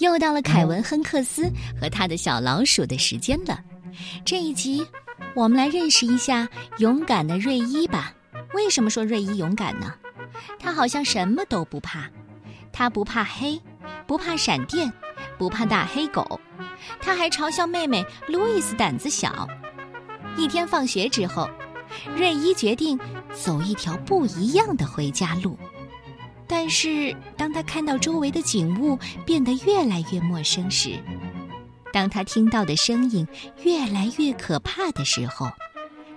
又到了凯文·亨克斯和他的小老鼠的时间了。这一集，我们来认识一下勇敢的瑞伊吧。为什么说瑞伊勇敢呢？他好像什么都不怕，他不怕黑，不怕闪电，不怕大黑狗，他还嘲笑妹妹路易斯胆子小。一天放学之后，瑞伊决定走一条不一样的回家路。但是，当他看到周围的景物变得越来越陌生时，当他听到的声音越来越可怕的时候，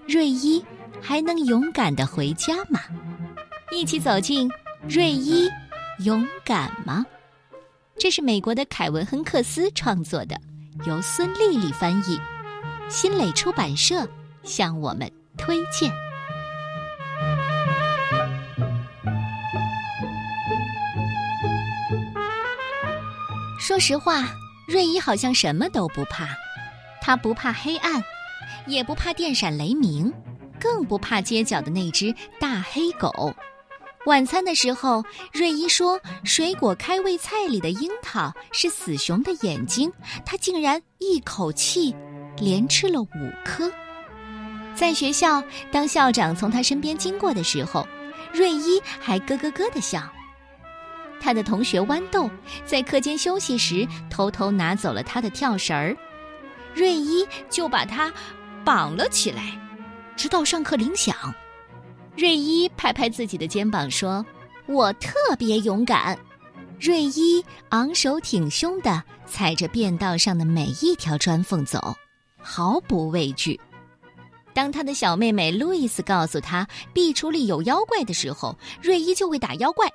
瑞伊还能勇敢的回家吗？一起走进《瑞伊勇敢吗》？这是美国的凯文·亨克斯创作的，由孙丽丽翻译，新蕾出版社向我们推荐。说实话，瑞伊好像什么都不怕，他不怕黑暗，也不怕电闪雷鸣，更不怕街角的那只大黑狗。晚餐的时候，瑞伊说：“水果开胃菜里的樱桃是死熊的眼睛。”他竟然一口气连吃了五颗。在学校，当校长从他身边经过的时候，瑞伊还咯咯咯的笑。他的同学豌豆在课间休息时偷偷拿走了他的跳绳儿，瑞伊就把他绑了起来，直到上课铃响。瑞伊拍拍自己的肩膀说：“我特别勇敢。”瑞伊昂首挺胸地踩着便道上的每一条砖缝走，毫不畏惧。当他的小妹妹路易斯告诉他壁橱里有妖怪的时候，瑞伊就会打妖怪。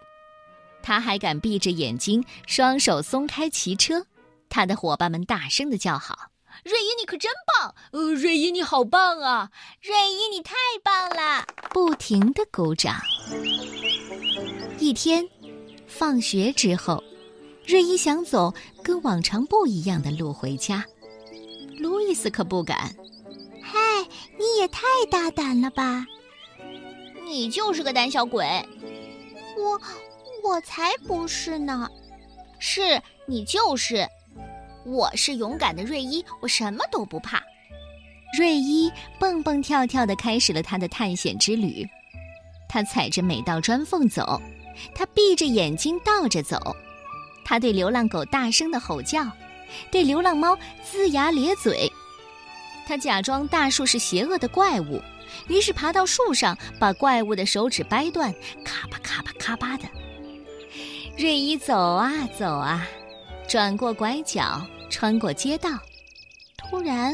他还敢闭着眼睛，双手松开骑车。他的伙伴们大声的叫好：“瑞伊，你可真棒！呃，瑞伊，你好棒啊！瑞伊，你太棒了！”不停的鼓掌。一天，放学之后，瑞伊想走跟往常不一样的路回家。路易斯可不敢。嗨，你也太大胆了吧！你就是个胆小鬼。我。我才不是呢，是你就是，我是勇敢的瑞伊，我什么都不怕。瑞伊蹦蹦跳跳的开始了他的探险之旅，他踩着每道砖缝走，他闭着眼睛倒着走，他对流浪狗大声的吼叫，对流浪猫龇牙咧嘴，他假装大树是邪恶的怪物，于是爬到树上把怪物的手指掰断，咔吧咔吧咔吧的。瑞伊走啊走啊，转过拐角，穿过街道，突然，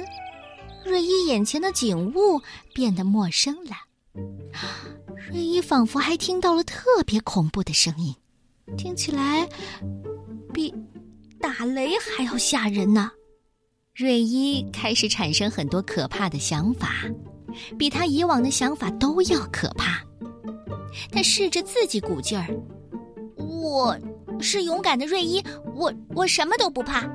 瑞伊眼前的景物变得陌生了。瑞伊仿佛还听到了特别恐怖的声音，听起来比打雷还要吓人呢。瑞伊开始产生很多可怕的想法，比他以往的想法都要可怕。他试着自己鼓劲儿。我是勇敢的瑞伊，我我什么都不怕。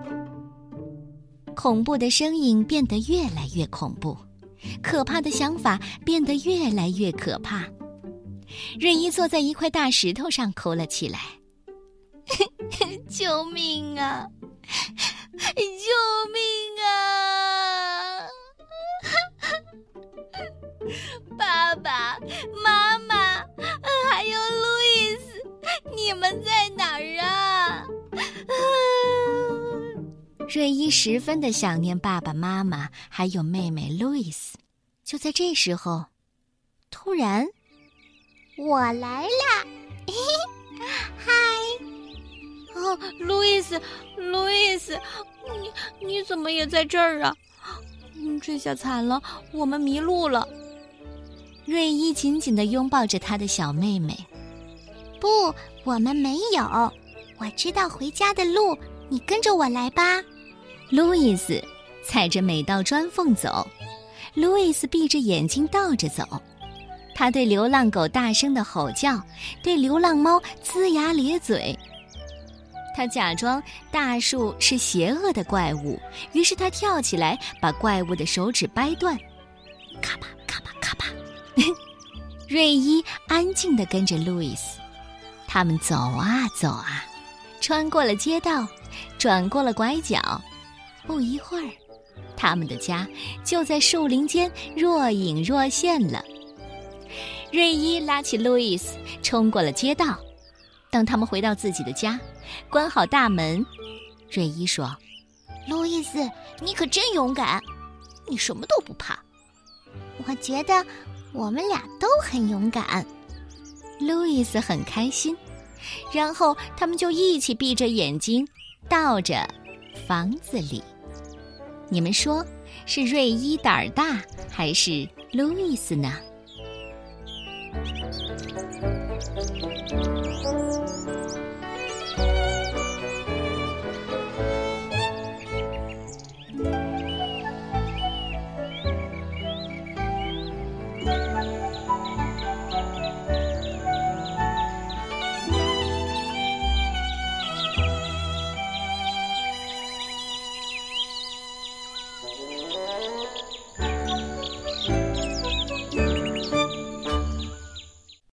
恐怖的声音变得越来越恐怖，可怕的想法变得越来越可怕。瑞伊坐在一块大石头上哭了起来：“ 救命啊！救命啊！爸爸伊十分的想念爸爸妈妈，还有妹妹路易斯。就在这时候，突然，我来啦！嗨，哦，路易斯，路易斯，你你怎么也在这儿啊？嗯，这下惨了，我们迷路了。瑞伊紧紧的拥抱着他的小妹妹。不，我们没有。我知道回家的路，你跟着我来吧。路易斯踩着每道砖缝走，路易斯闭着眼睛倒着走。他对流浪狗大声的吼叫，对流浪猫龇牙咧嘴。他假装大树是邪恶的怪物，于是他跳起来把怪物的手指掰断，咔吧咔吧咔吧。瑞伊安静的跟着路易斯。他们走啊走啊，穿过了街道，转过了拐角，不一会儿，他们的家就在树林间若隐若现了。瑞伊拉起路易斯，冲过了街道。当他们回到自己的家，关好大门，瑞伊说：“路易斯，你可真勇敢，你什么都不怕。我觉得我们俩都很勇敢。”路易斯很开心，然后他们就一起闭着眼睛，到着房子里。你们说是瑞伊胆儿大，还是路易斯呢？